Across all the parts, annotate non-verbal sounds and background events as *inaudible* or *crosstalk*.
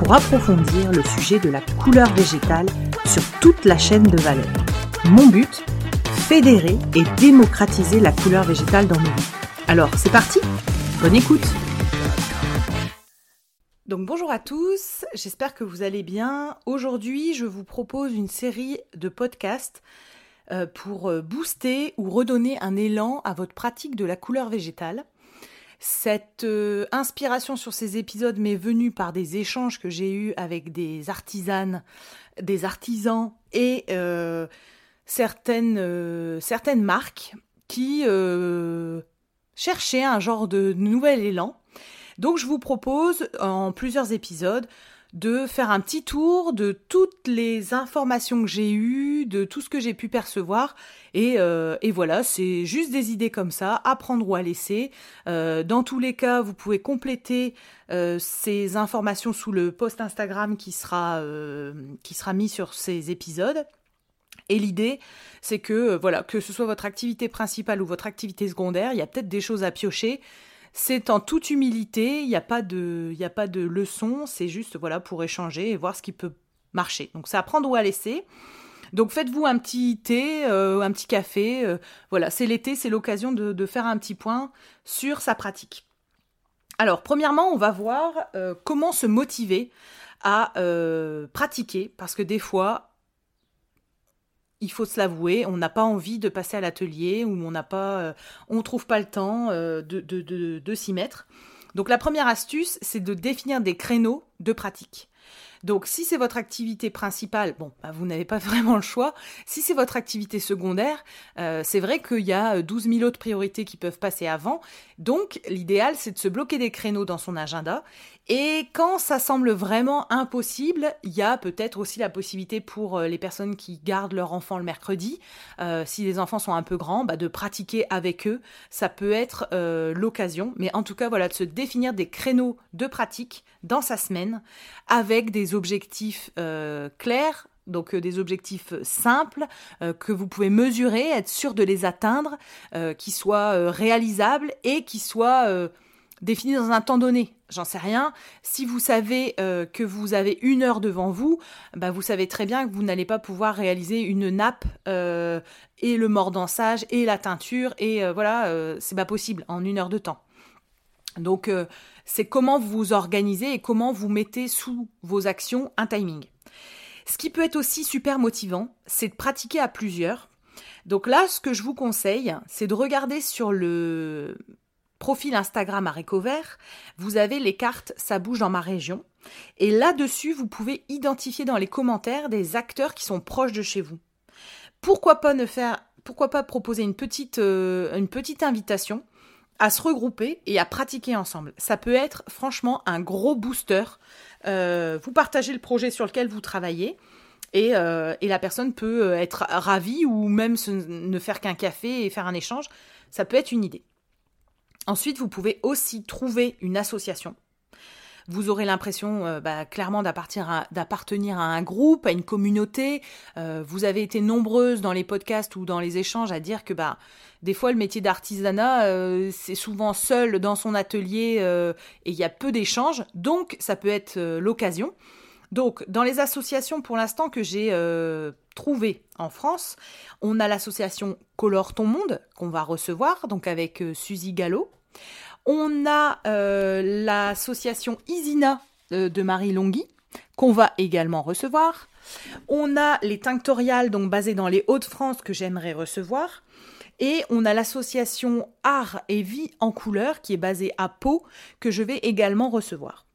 pour approfondir le sujet de la couleur végétale sur toute la chaîne de valeur. Mon but Fédérer et démocratiser la couleur végétale dans nos vies. Alors, c'est parti Bonne écoute donc bonjour à tous, j'espère que vous allez bien. Aujourd'hui, je vous propose une série de podcasts euh, pour euh, booster ou redonner un élan à votre pratique de la couleur végétale. Cette euh, inspiration sur ces épisodes m'est venue par des échanges que j'ai eus avec des artisanes, des artisans et euh, certaines, euh, certaines marques qui cherchaient un genre de nouvel élan. Donc je vous propose en plusieurs épisodes de faire un petit tour de toutes les informations que j'ai eues, de tout ce que j'ai pu percevoir. Et, euh, voilà, c'est juste des idées comme ça, à prendre ou à laisser. Euh, dans tous les cas, vous pouvez compléter euh, ces informations sous le post Instagram qui sera, qui sera mis sur ces épisodes. Et l'idée, c'est que voilà, que ce soit votre activité principale ou votre activité secondaire, il y a peut-être des choses à piocher c'est en toute humilité, il n'y a pas de, a pas de leçon, c'est juste voilà pour échanger et voir ce qui peut marcher. Donc c'est à prendre ou à laisser. Donc faites-vous un petit thé, euh, un petit café. Euh, voilà, c'est l'été, c'est l'occasion de, faire un petit point sur sa pratique. Alors premièrement, on va voir euh, comment se motiver à pratiquer, parce que des fois, il faut se l'avouer, on n'a pas envie de passer à l'atelier ou on n'a pas, euh, on trouve pas le temps euh, de, de, s'y mettre. Donc la première astuce, c'est de définir des créneaux de pratique. Donc si c'est votre activité principale, bon, bah, vous n'avez pas *laughs* vraiment le choix. Si c'est votre activité secondaire, euh, c'est vrai qu'il y a 12 000 autres priorités qui peuvent passer avant. Donc l'idéal, c'est de se bloquer des créneaux dans son agenda. Et quand ça semble vraiment impossible, il y a peut-être aussi la possibilité pour euh, les personnes qui gardent leur enfant le mercredi, euh, si les enfants sont un peu grands, bah, de pratiquer avec eux. Ça peut être l'occasion. Mais en tout cas, voilà, de se définir des créneaux de pratique dans sa semaine avec des objectifs euh, clairs, donc euh, des objectifs simples euh, que vous pouvez mesurer, être sûr de les atteindre, qui soient réalisables et qui soient définis dans un temps donné. J'en sais rien. Si vous savez que vous avez une heure devant vous, bah vous savez très bien que vous n'allez pas pouvoir réaliser une nappe et le mordançage et la teinture et voilà, c'est pas possible en une heure de temps. Donc c'est comment vous vous organisez et comment vous mettez sous vos actions un timing. Ce qui peut être aussi super motivant, c'est de pratiquer à plusieurs. Donc là, ce que je vous conseille, c'est de regarder sur le profil Instagram à Vert, vous avez les cartes Ça bouge dans ma région. Et là-dessus, vous pouvez identifier dans les commentaires des acteurs qui sont proches de chez vous. Pourquoi pas ne faire, pourquoi pas proposer une petite, euh, invitation à se regrouper et à pratiquer ensemble? Ça peut être franchement un gros booster. Euh, vous partagez le projet sur lequel vous travaillez et, euh, la personne peut être ravie ou même ne faire qu'un café et faire un échange. Ça peut être une idée. Ensuite, vous pouvez aussi trouver une association vous aurez l'impression bah, clairement d'appartenir à, un groupe, à une communauté. vous avez été nombreuses dans les podcasts ou dans les échanges à dire que bah, des fois, le métier d'artisanat, euh, c'est souvent seul dans son atelier euh, et il y a peu d'échanges, donc ça peut être euh, l'occasion. Donc, dans les associations pour l'instant que j'ai en France, on a l'association Colore ton monde qu'on va recevoir, donc avec Suzy Gallo. On a l'association Isina de Marie Longhi qu'on va également recevoir. On a les tinctoriales, donc basées dans les Hauts-de-France, que j'aimerais recevoir. Et on a l'association Art et Vie en couleur qui est basée à Pau que je vais également recevoir.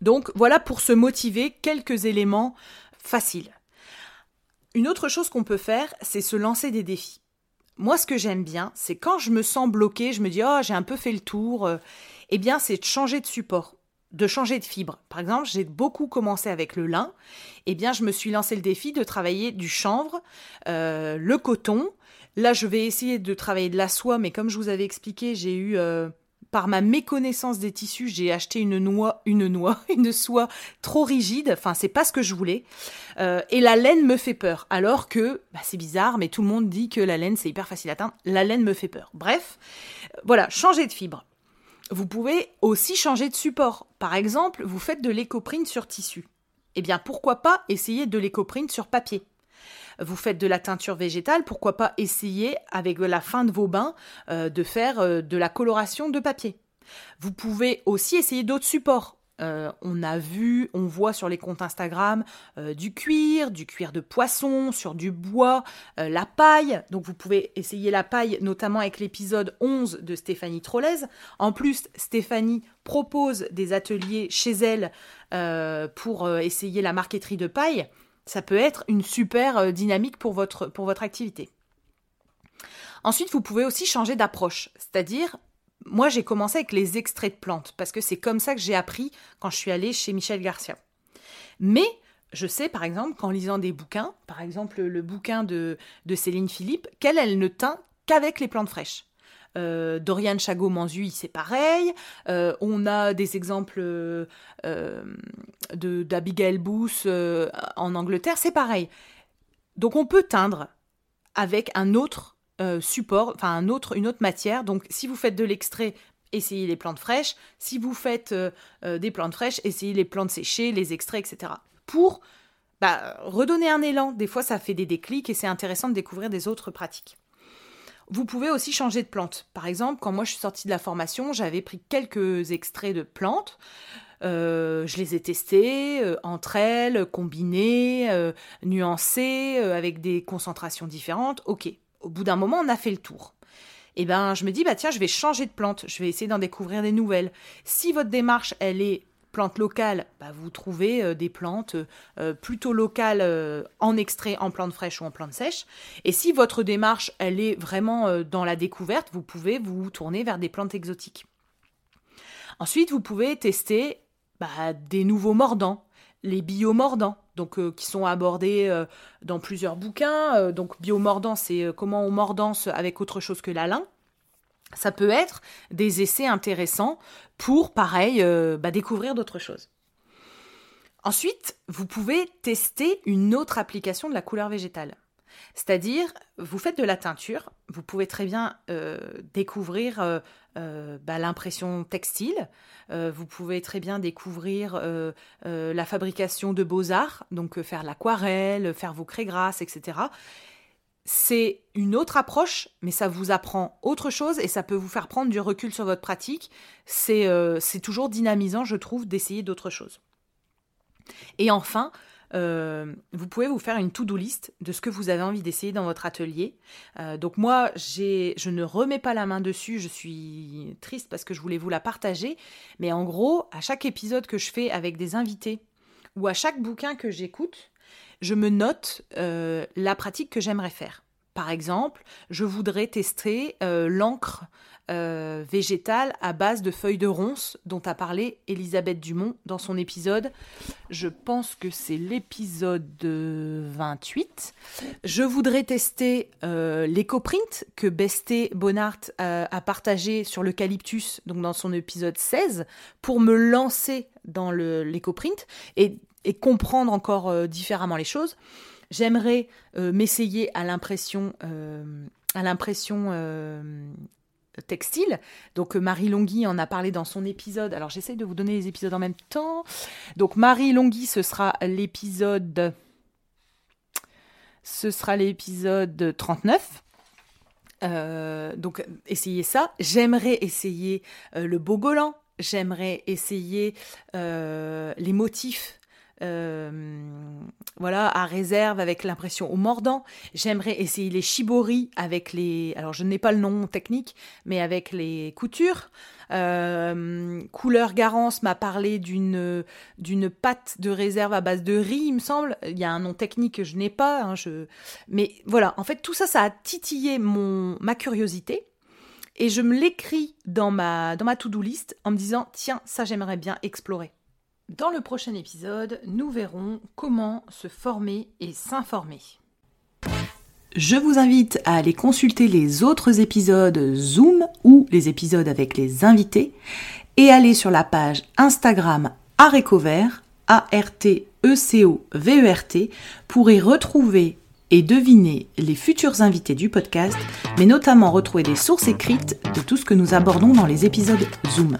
Donc voilà pour se motiver quelques éléments faciles. Une autre chose qu'on peut faire, c'est se lancer des défis. Moi, ce que j'aime bien, c'est quand je me sens bloqué, je me dis oh j'ai un peu fait le tour, euh, eh bien c'est de changer de support de changer de fibre. Par exemple, j'ai beaucoup commencé avec le lin. Eh bien, je me suis lancé le défi de travailler du chanvre, euh, le coton. Là, je vais essayer de travailler de la soie, mais comme je vous avais expliqué, j'ai eu euh, par ma méconnaissance des tissus, j'ai acheté une noix, une noix, *laughs* une soie trop rigide. Enfin, c'est pas ce que je voulais. Euh, et la laine me fait peur. Alors que, bah, c'est bizarre, mais tout le monde dit que la laine c'est hyper facile à atteindre. La laine me fait peur. Bref, voilà, changer de fibre. Vous pouvez aussi changer de support. Par exemple, vous faites de l'écoprine sur tissu. Eh bien, pourquoi pas essayer de l'écoprine sur papier? Vous faites de la teinture végétale, pourquoi pas essayer avec la fin de vos bains euh, de faire euh, de la coloration de papier. Vous pouvez aussi essayer d'autres supports. Euh, on a vu, on voit sur les comptes Instagram du cuir, du cuir de poisson, sur du bois, la paille. Donc vous pouvez essayer la paille, notamment avec l'épisode 11 de Stéphanie Trollez. En plus, Stéphanie propose des ateliers chez elle pour essayer la marqueterie de paille ça peut être une super euh, dynamique pour votre, activité. Ensuite, vous pouvez aussi changer d'approche, c'est-à-dire, moi j'ai commencé avec les extraits de plantes, parce que c'est comme ça que j'ai appris quand je suis allée chez Michel Garcia. Mais je sais par exemple qu'en lisant des bouquins, par exemple le bouquin de, de Céline Philippe, qu'elle, elle ne teint qu'avec les plantes fraîches. Euh, Dorian Chagot-Manzui, c'est pareil. Euh, on a des exemples euh, d'Abigail Booth en Angleterre, c'est pareil. Donc on peut teindre avec un autre support, enfin un autre, une autre matière. Donc si vous faites de l'extrait, essayez les plantes fraîches. Si vous faites des plantes fraîches, essayez les plantes séchées, les extraits, etc. Pour bah, redonner un élan. Des fois, ça fait des déclics et c'est intéressant de découvrir des autres pratiques. Vous pouvez aussi changer de plante. Par exemple, quand moi je suis sortie de la formation, j'avais pris quelques extraits de plantes. Euh, je les ai testées euh, entre elles, combinées, euh, nuancées, avec des concentrations différentes. Ok, au bout d'un moment, on a fait le tour. Et eh ben, je me dis, bah tiens, je vais changer de plante, je vais essayer d'en découvrir des nouvelles. Si votre démarche, elle est plantes locales, bah, vous trouvez euh, des plantes euh, plutôt locales euh, en extrait, en plantes fraîches ou en plantes sèches. Et si votre démarche, elle est vraiment dans la découverte, vous pouvez vous tourner vers des plantes exotiques. Ensuite, vous pouvez tester bah, des nouveaux mordants, les biomordants, donc qui sont abordés dans plusieurs bouquins. donc biomordants, c'est comment on mordance avec autre chose que la lin ça peut être des essais intéressants pour, pareil, euh, bah, découvrir d'autres choses. Ensuite, vous pouvez tester une autre application de la couleur végétale. C'est-à-dire, vous faites de la teinture, vous pouvez très bien euh, découvrir euh, bah, l'impression textile, vous pouvez très bien découvrir la fabrication de beaux-arts, donc faire l'aquarelle, faire vos craies grasses, etc c'est une autre approche, mais ça vous apprend autre chose et ça peut vous faire prendre du recul sur votre pratique. C'est euh, toujours dynamisant, je trouve, d'essayer d'autres choses. Et enfin, euh, vous pouvez vous faire une to-do list de ce que vous avez envie d'essayer dans votre atelier. Euh, donc moi, je ne remets pas la main dessus, je suis triste parce que je voulais vous la partager. Mais en gros, à chaque épisode que je fais avec des invités ou à chaque bouquin que j'écoute, je me note euh, la pratique que j'aimerais faire. Par exemple, je voudrais tester euh, l'encre euh, végétale à base de feuilles de ronces dont a parlé Elisabeth Dumont dans son épisode. Je pense que c'est l'épisode 28. Je voudrais tester l'éco-print que Besté Bonnart a partagé sur l'eucalyptus, donc dans son épisode 16, pour me lancer dans l'éco-print. Et et comprendre encore euh, différemment les choses. J'aimerais euh, m'essayer à l'impression euh, à l'impression textile. Donc Marie Longhi en a parlé dans son épisode. Alors j'essaie de vous donner les épisodes en même temps. Donc Marie Longhi, ce sera l'épisode ce sera l'épisode 39. donc essayez ça. J'aimerais essayer le bogolan. J'aimerais essayer les motifs euh, voilà, à réserve avec l'impression au mordant. J'aimerais essayer les shibori avec les, alors je n'ai pas le nom technique, mais avec les coutures. Euh, Couleur Garance m'a parlé d'une d'une pâte de réserve à base de riz, il me semble. Il y a un nom technique que je n'ai pas. Hein, je... Mais voilà, en fait, tout ça, ça a titillé mon ma curiosité. Et je me l'écris dans ma, dans ma to-do list en me disant, tiens, ça j'aimerais bien explorer. Dans le prochain épisode, nous verrons comment se former et s'informer. Je vous invite à aller consulter les autres épisodes Zoom ou les épisodes avec les invités et aller sur la page Instagram Arécovert, A-R-T-E-C-O-V-E-R-T, pour y retrouver et deviner les futurs invités du podcast, mais notamment retrouver des sources écrites de tout ce que nous abordons dans les épisodes Zoom.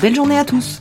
Belle journée à tous